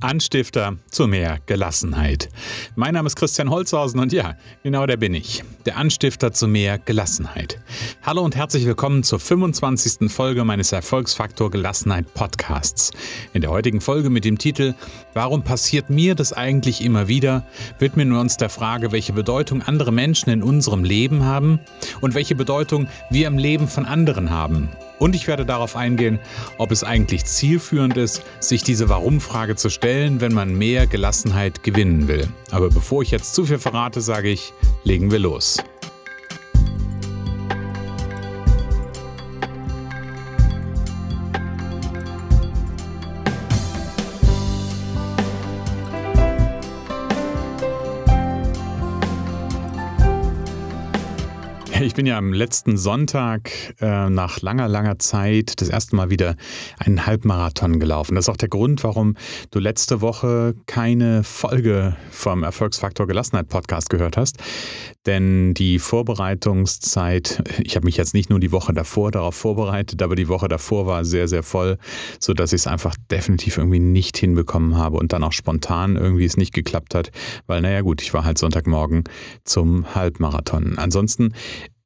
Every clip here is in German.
Anstifter zu mehr Gelassenheit. Mein Name ist Christian Holzhausen und ja, genau der bin ich. Der Anstifter zu mehr Gelassenheit. Hallo und herzlich willkommen zur 25. Folge meines Erfolgsfaktor Gelassenheit Podcasts. In der heutigen Folge mit dem Titel Warum passiert mir das eigentlich immer wieder? widmen wir uns der Frage, welche Bedeutung andere Menschen in unserem Leben haben und welche Bedeutung wir im Leben von anderen haben. Und ich werde darauf eingehen, ob es eigentlich zielführend ist, sich diese Warum-Frage zu stellen, wenn man mehr Gelassenheit gewinnen will. Aber bevor ich jetzt zu viel verrate, sage ich, legen wir los. Ich bin ja am letzten Sonntag äh, nach langer, langer Zeit das erste Mal wieder einen Halbmarathon gelaufen. Das ist auch der Grund, warum du letzte Woche keine Folge vom Erfolgsfaktor Gelassenheit Podcast gehört hast. Denn die Vorbereitungszeit, ich habe mich jetzt nicht nur die Woche davor darauf vorbereitet, aber die Woche davor war sehr, sehr voll, sodass ich es einfach definitiv irgendwie nicht hinbekommen habe und dann auch spontan irgendwie es nicht geklappt hat, weil naja gut, ich war halt Sonntagmorgen zum Halbmarathon. Ansonsten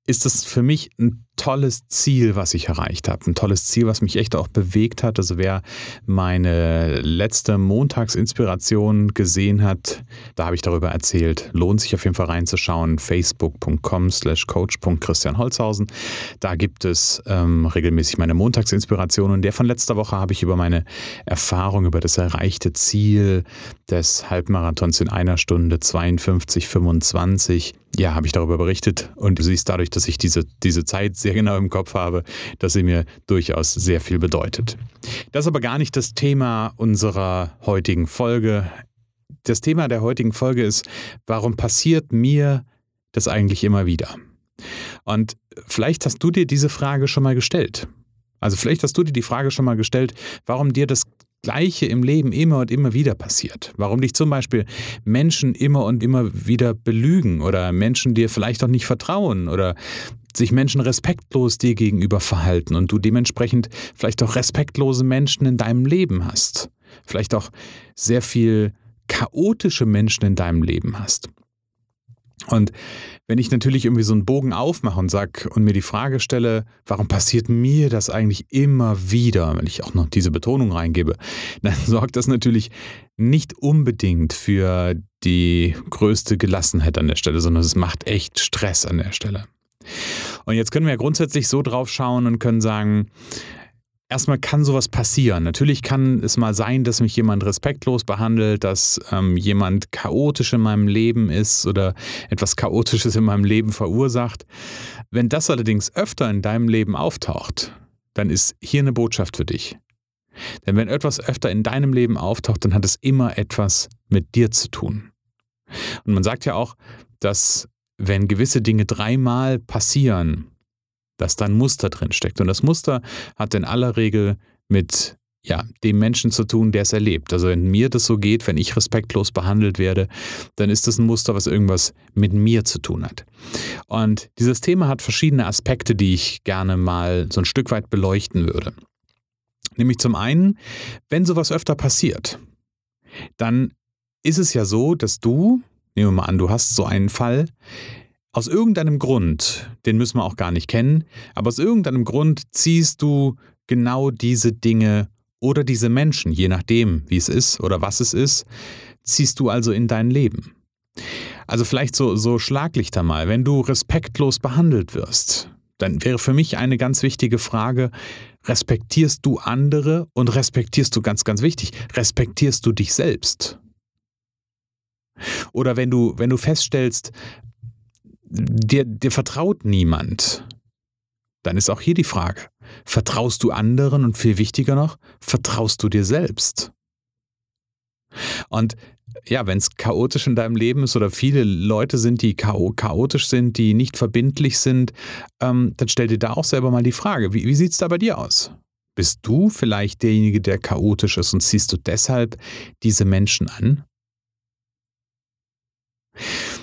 ist es für mich ein tolles Ziel, was ich erreicht habe. Ein tolles Ziel, was mich echt auch bewegt hat. Also wer meine letzte Montagsinspiration gesehen hat, da habe ich darüber erzählt. Lohnt sich auf jeden Fall reinzuschauen. Facebook.com slash coach.christian Holzhausen. Da gibt es ähm, regelmäßig meine Montagsinspiration. Und der von letzter Woche habe ich über meine Erfahrung, über das erreichte Ziel des Halbmarathons in einer Stunde 52, 25 ja, habe ich darüber berichtet und du siehst dadurch, dass ich diese, diese Zeit sehr genau im Kopf habe, dass sie mir durchaus sehr viel bedeutet. Das ist aber gar nicht das Thema unserer heutigen Folge. Das Thema der heutigen Folge ist, warum passiert mir das eigentlich immer wieder? Und vielleicht hast du dir diese Frage schon mal gestellt. Also vielleicht hast du dir die Frage schon mal gestellt, warum dir das Gleiche im Leben immer und immer wieder passiert. Warum dich zum Beispiel Menschen immer und immer wieder belügen oder Menschen dir vielleicht auch nicht vertrauen oder sich Menschen respektlos dir gegenüber verhalten und du dementsprechend vielleicht auch respektlose Menschen in deinem Leben hast. Vielleicht auch sehr viel chaotische Menschen in deinem Leben hast. Und wenn ich natürlich irgendwie so einen Bogen aufmache und sag und mir die Frage stelle, warum passiert mir das eigentlich immer wieder, wenn ich auch noch diese Betonung reingebe, dann sorgt das natürlich nicht unbedingt für die größte Gelassenheit an der Stelle, sondern es macht echt Stress an der Stelle. Und jetzt können wir ja grundsätzlich so drauf schauen und können sagen, erstmal kann sowas passieren. Natürlich kann es mal sein, dass mich jemand respektlos behandelt, dass ähm, jemand chaotisch in meinem Leben ist oder etwas Chaotisches in meinem Leben verursacht. Wenn das allerdings öfter in deinem Leben auftaucht, dann ist hier eine Botschaft für dich. Denn wenn etwas öfter in deinem Leben auftaucht, dann hat es immer etwas mit dir zu tun. Und man sagt ja auch, dass wenn gewisse Dinge dreimal passieren, dass da ein Muster drin steckt. Und das Muster hat in aller Regel mit ja, dem Menschen zu tun, der es erlebt. Also wenn mir das so geht, wenn ich respektlos behandelt werde, dann ist das ein Muster, was irgendwas mit mir zu tun hat. Und dieses Thema hat verschiedene Aspekte, die ich gerne mal so ein Stück weit beleuchten würde. Nämlich zum einen, wenn sowas öfter passiert, dann ist es ja so, dass du, nehmen wir mal an, du hast so einen Fall, aus irgendeinem Grund, den müssen wir auch gar nicht kennen, aber aus irgendeinem Grund ziehst du genau diese Dinge oder diese Menschen, je nachdem, wie es ist oder was es ist, ziehst du also in dein Leben. Also vielleicht so, so Schlaglichter mal, wenn du respektlos behandelt wirst, dann wäre für mich eine ganz wichtige Frage, respektierst du andere und respektierst du ganz, ganz wichtig, respektierst du dich selbst? Oder wenn du, wenn du feststellst, dir, dir vertraut niemand, dann ist auch hier die Frage, vertraust du anderen und viel wichtiger noch, vertraust du dir selbst? Und ja, wenn es chaotisch in deinem Leben ist oder viele Leute sind, die chaotisch sind, die nicht verbindlich sind, ähm, dann stell dir da auch selber mal die Frage, wie, wie sieht es da bei dir aus? Bist du vielleicht derjenige, der chaotisch ist und ziehst du deshalb diese Menschen an?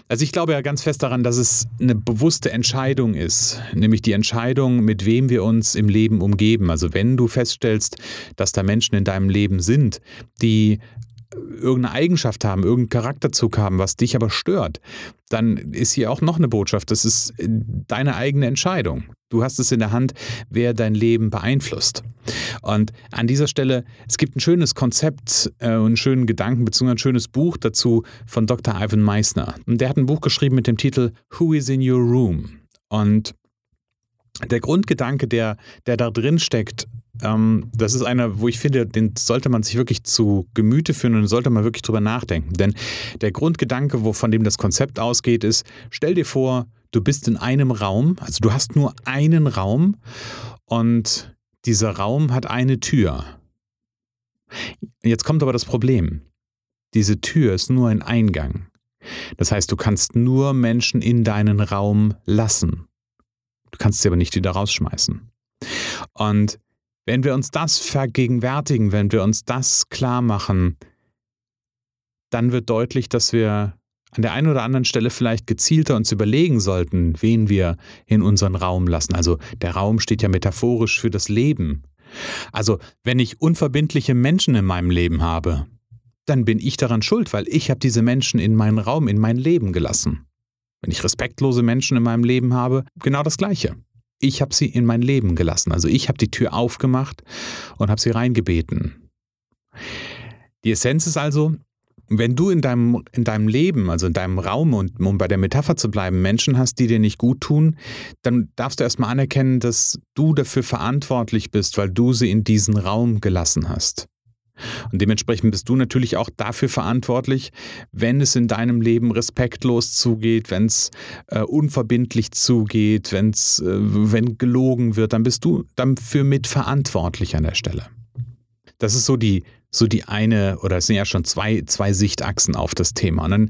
Also ich glaube ja ganz fest daran, dass es eine bewusste Entscheidung ist, nämlich die Entscheidung, mit wem wir uns im Leben umgeben. Also wenn du feststellst, dass da Menschen in deinem Leben sind, die irgendeine Eigenschaft haben, irgendeinen Charakterzug haben, was dich aber stört, dann ist hier auch noch eine Botschaft. Das ist deine eigene Entscheidung. Du hast es in der Hand, wer dein Leben beeinflusst. Und an dieser Stelle, es gibt ein schönes Konzept äh, und einen schönen Gedanken, beziehungsweise ein schönes Buch dazu von Dr. Ivan Meissner. Und der hat ein Buch geschrieben mit dem Titel Who is in Your Room? Und der Grundgedanke, der, der da drin steckt, ähm, das ist einer, wo ich finde, den sollte man sich wirklich zu Gemüte führen und sollte man wirklich drüber nachdenken. Denn der Grundgedanke, wo, von dem das Konzept ausgeht, ist, stell dir vor, du bist in einem Raum, also du hast nur einen Raum und dieser Raum hat eine Tür. Jetzt kommt aber das Problem. Diese Tür ist nur ein Eingang. Das heißt, du kannst nur Menschen in deinen Raum lassen. Du kannst sie aber nicht wieder rausschmeißen. Und wenn wir uns das vergegenwärtigen, wenn wir uns das klar machen, dann wird deutlich, dass wir an der einen oder anderen Stelle vielleicht gezielter uns überlegen sollten, wen wir in unseren Raum lassen. Also der Raum steht ja metaphorisch für das Leben. Also wenn ich unverbindliche Menschen in meinem Leben habe, dann bin ich daran schuld, weil ich habe diese Menschen in meinen Raum, in mein Leben gelassen. Wenn ich respektlose Menschen in meinem Leben habe, genau das Gleiche. Ich habe sie in mein Leben gelassen. Also ich habe die Tür aufgemacht und habe sie reingebeten. Die Essenz ist also, wenn du in deinem, in deinem Leben, also in deinem Raum und um bei der Metapher zu bleiben, Menschen hast, die dir nicht gut tun, dann darfst du erstmal anerkennen, dass du dafür verantwortlich bist, weil du sie in diesen Raum gelassen hast. Und dementsprechend bist du natürlich auch dafür verantwortlich, wenn es in deinem Leben respektlos zugeht, wenn es äh, unverbindlich zugeht, wenn's, äh, wenn gelogen wird, dann bist du dafür mitverantwortlich an der Stelle. Das ist so die, so die eine, oder es sind ja schon zwei, zwei Sichtachsen auf das Thema. Und dann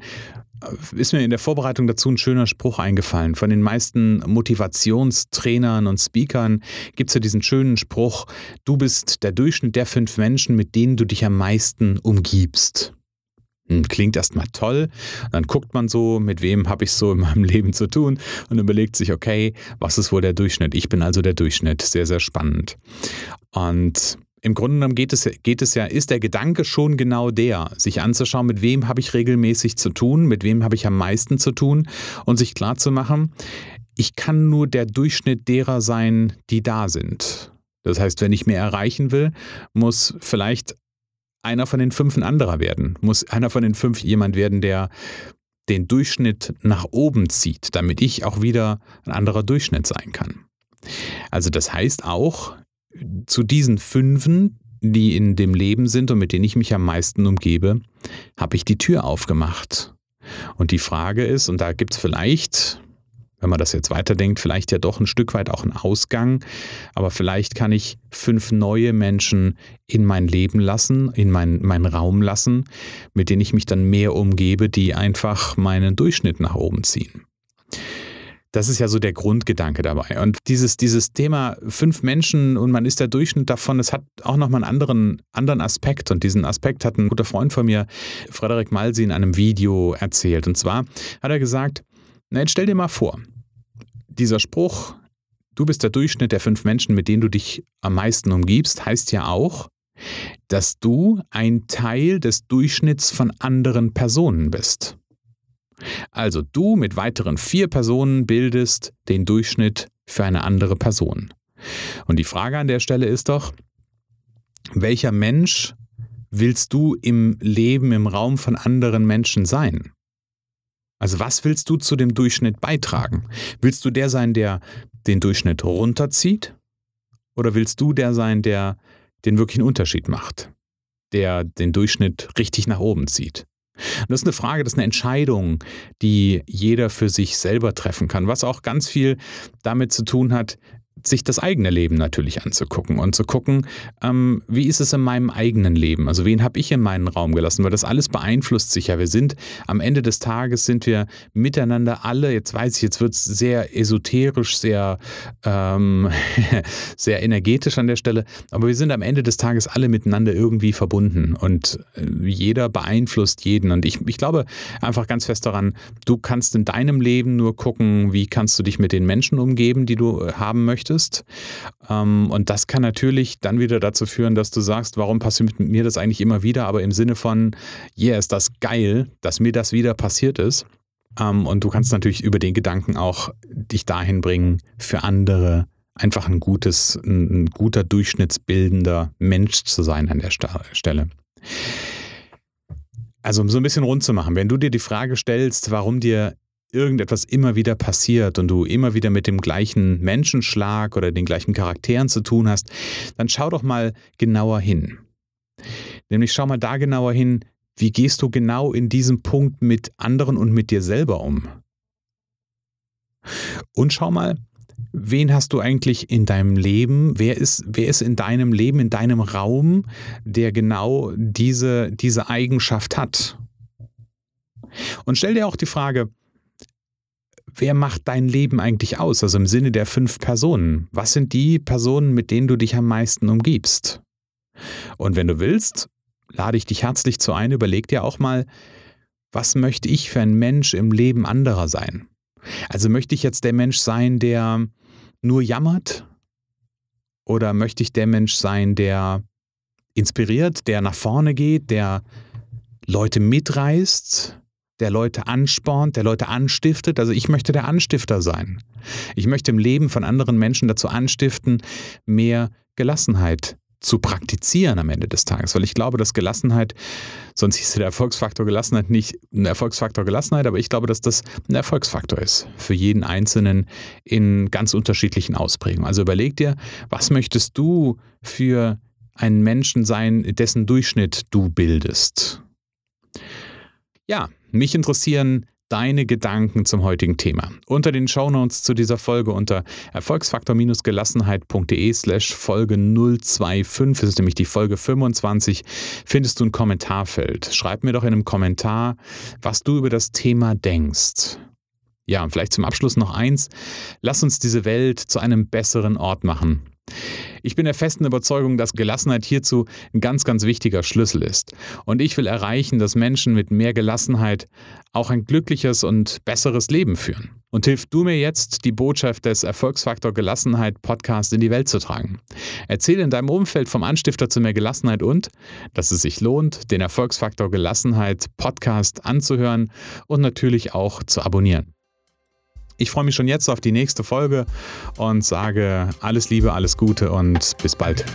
ist mir in der Vorbereitung dazu ein schöner Spruch eingefallen. Von den meisten Motivationstrainern und Speakern gibt es ja diesen schönen Spruch, du bist der Durchschnitt der fünf Menschen, mit denen du dich am meisten umgibst. Hm, klingt erstmal toll. Dann guckt man so, mit wem habe ich so in meinem Leben zu tun und überlegt sich, okay, was ist wohl der Durchschnitt? Ich bin also der Durchschnitt. Sehr, sehr spannend. Und im Grunde genommen geht es, geht es ja, ist der Gedanke schon genau der, sich anzuschauen, mit wem habe ich regelmäßig zu tun, mit wem habe ich am meisten zu tun und sich klarzumachen, ich kann nur der Durchschnitt derer sein, die da sind. Das heißt, wenn ich mehr erreichen will, muss vielleicht einer von den fünf ein anderer werden, muss einer von den fünf jemand werden, der den Durchschnitt nach oben zieht, damit ich auch wieder ein anderer Durchschnitt sein kann. Also das heißt auch, zu diesen Fünfen, die in dem Leben sind und mit denen ich mich am meisten umgebe, habe ich die Tür aufgemacht. Und die Frage ist, und da gibt es vielleicht, wenn man das jetzt weiterdenkt, vielleicht ja doch ein Stück weit auch einen Ausgang, aber vielleicht kann ich fünf neue Menschen in mein Leben lassen, in meinen mein Raum lassen, mit denen ich mich dann mehr umgebe, die einfach meinen Durchschnitt nach oben ziehen. Das ist ja so der Grundgedanke dabei. Und dieses, dieses Thema fünf Menschen und man ist der Durchschnitt davon, das hat auch nochmal einen anderen, anderen Aspekt. Und diesen Aspekt hat ein guter Freund von mir, Frederik Malsi, in einem Video erzählt. Und zwar hat er gesagt, na jetzt stell dir mal vor, dieser Spruch, du bist der Durchschnitt der fünf Menschen, mit denen du dich am meisten umgibst, heißt ja auch, dass du ein Teil des Durchschnitts von anderen Personen bist. Also du mit weiteren vier Personen bildest den Durchschnitt für eine andere Person. Und die Frage an der Stelle ist doch, welcher Mensch willst du im Leben, im Raum von anderen Menschen sein? Also was willst du zu dem Durchschnitt beitragen? Willst du der sein, der den Durchschnitt runterzieht? Oder willst du der sein, der den wirklichen Unterschied macht? Der den Durchschnitt richtig nach oben zieht? Und das ist eine Frage, das ist eine Entscheidung, die jeder für sich selber treffen kann, was auch ganz viel damit zu tun hat, sich das eigene Leben natürlich anzugucken und zu gucken, ähm, wie ist es in meinem eigenen Leben? Also wen habe ich in meinen Raum gelassen? Weil das alles beeinflusst sich ja. Wir sind am Ende des Tages sind wir miteinander alle, jetzt weiß ich, jetzt wird es sehr esoterisch, sehr, ähm, sehr energetisch an der Stelle, aber wir sind am Ende des Tages alle miteinander irgendwie verbunden und äh, jeder beeinflusst jeden. Und ich, ich glaube einfach ganz fest daran, du kannst in deinem Leben nur gucken, wie kannst du dich mit den Menschen umgeben, die du haben möchtest möchtest. Ähm, und das kann natürlich dann wieder dazu führen, dass du sagst, warum passiert mir das eigentlich immer wieder, aber im Sinne von, yeah, ist das geil, dass mir das wieder passiert ist. Ähm, und du kannst natürlich über den Gedanken auch dich dahin bringen, für andere einfach ein gutes, ein, guter durchschnittsbildender Mensch zu sein an der Stelle. Also um so ein bisschen rund zu machen, wenn du dir die Frage stellst, warum dir irgendetwas immer wieder passiert und du immer wieder mit dem gleichen Menschenschlag oder den gleichen Charakteren zu tun hast, dann schau doch mal genauer hin. Nämlich schau mal da genauer hin, wie gehst du genau in diesem Punkt mit anderen und mit dir selber um? Und schau mal, wen hast du eigentlich in deinem Leben? Wer ist, wer ist in deinem Leben, in deinem Raum, der genau diese, diese Eigenschaft hat? Und stell dir auch die Frage, wer macht dein Leben eigentlich aus? Also im Sinne der fünf Personen. Was sind die Personen, mit denen du dich am meisten umgibst? Und wenn du willst, lade ich dich herzlich zu ein, überleg dir auch mal, was möchte ich für ein Mensch im Leben anderer sein? Also möchte ich jetzt der Mensch sein, der nur jammert? Oder möchte ich der Mensch sein, der inspiriert, der nach vorne geht, der Leute mitreißt, der Leute anspornt, der Leute anstiftet? Also ich möchte der Anstifter sein. Ich möchte im Leben von anderen Menschen dazu anstiften, mehr Gelassenheit zu praktizieren am Ende des Tages. Weil ich glaube, dass Gelassenheit, sonst hieß der Erfolgsfaktor Gelassenheit nicht ein Erfolgsfaktor Gelassenheit, aber ich glaube, dass das ein Erfolgsfaktor ist für jeden Einzelnen in ganz unterschiedlichen Ausprägungen. Also überleg dir, was möchtest du für einen Menschen sein, dessen Durchschnitt du bildest? Ja, mich interessieren deine Gedanken zum heutigen Thema. Unter den Shownotes zu dieser Folge unter erfolgsfaktor-gelassenheit.de slash Folge 025, das ist nämlich die Folge 25, findest du ein Kommentarfeld. Schreib mir doch in einem Kommentar, was du über das Thema denkst. Ja, und vielleicht zum Abschluss noch eins. Lass uns diese Welt zu einem besseren Ort machen. Ich bin der festen Überzeugung, dass Gelassenheit hierzu ein ganz, ganz wichtiger Schlüssel ist. Und ich will erreichen, dass Menschen mit mehr Gelassenheit auch ein glückliches und besseres Leben führen. Und hilf du mir jetzt, die Botschaft des Erfolgsfaktor Gelassenheit Podcast in die Welt zu tragen. Erzähle in deinem Umfeld vom Anstifter zu mehr Gelassenheit und, dass es sich lohnt, den Erfolgsfaktor Gelassenheit Podcast anzuhören und natürlich auch zu abonnieren. Ich freue mich schon jetzt auf die nächste Folge und sage alles Liebe, alles Gute und bis bald.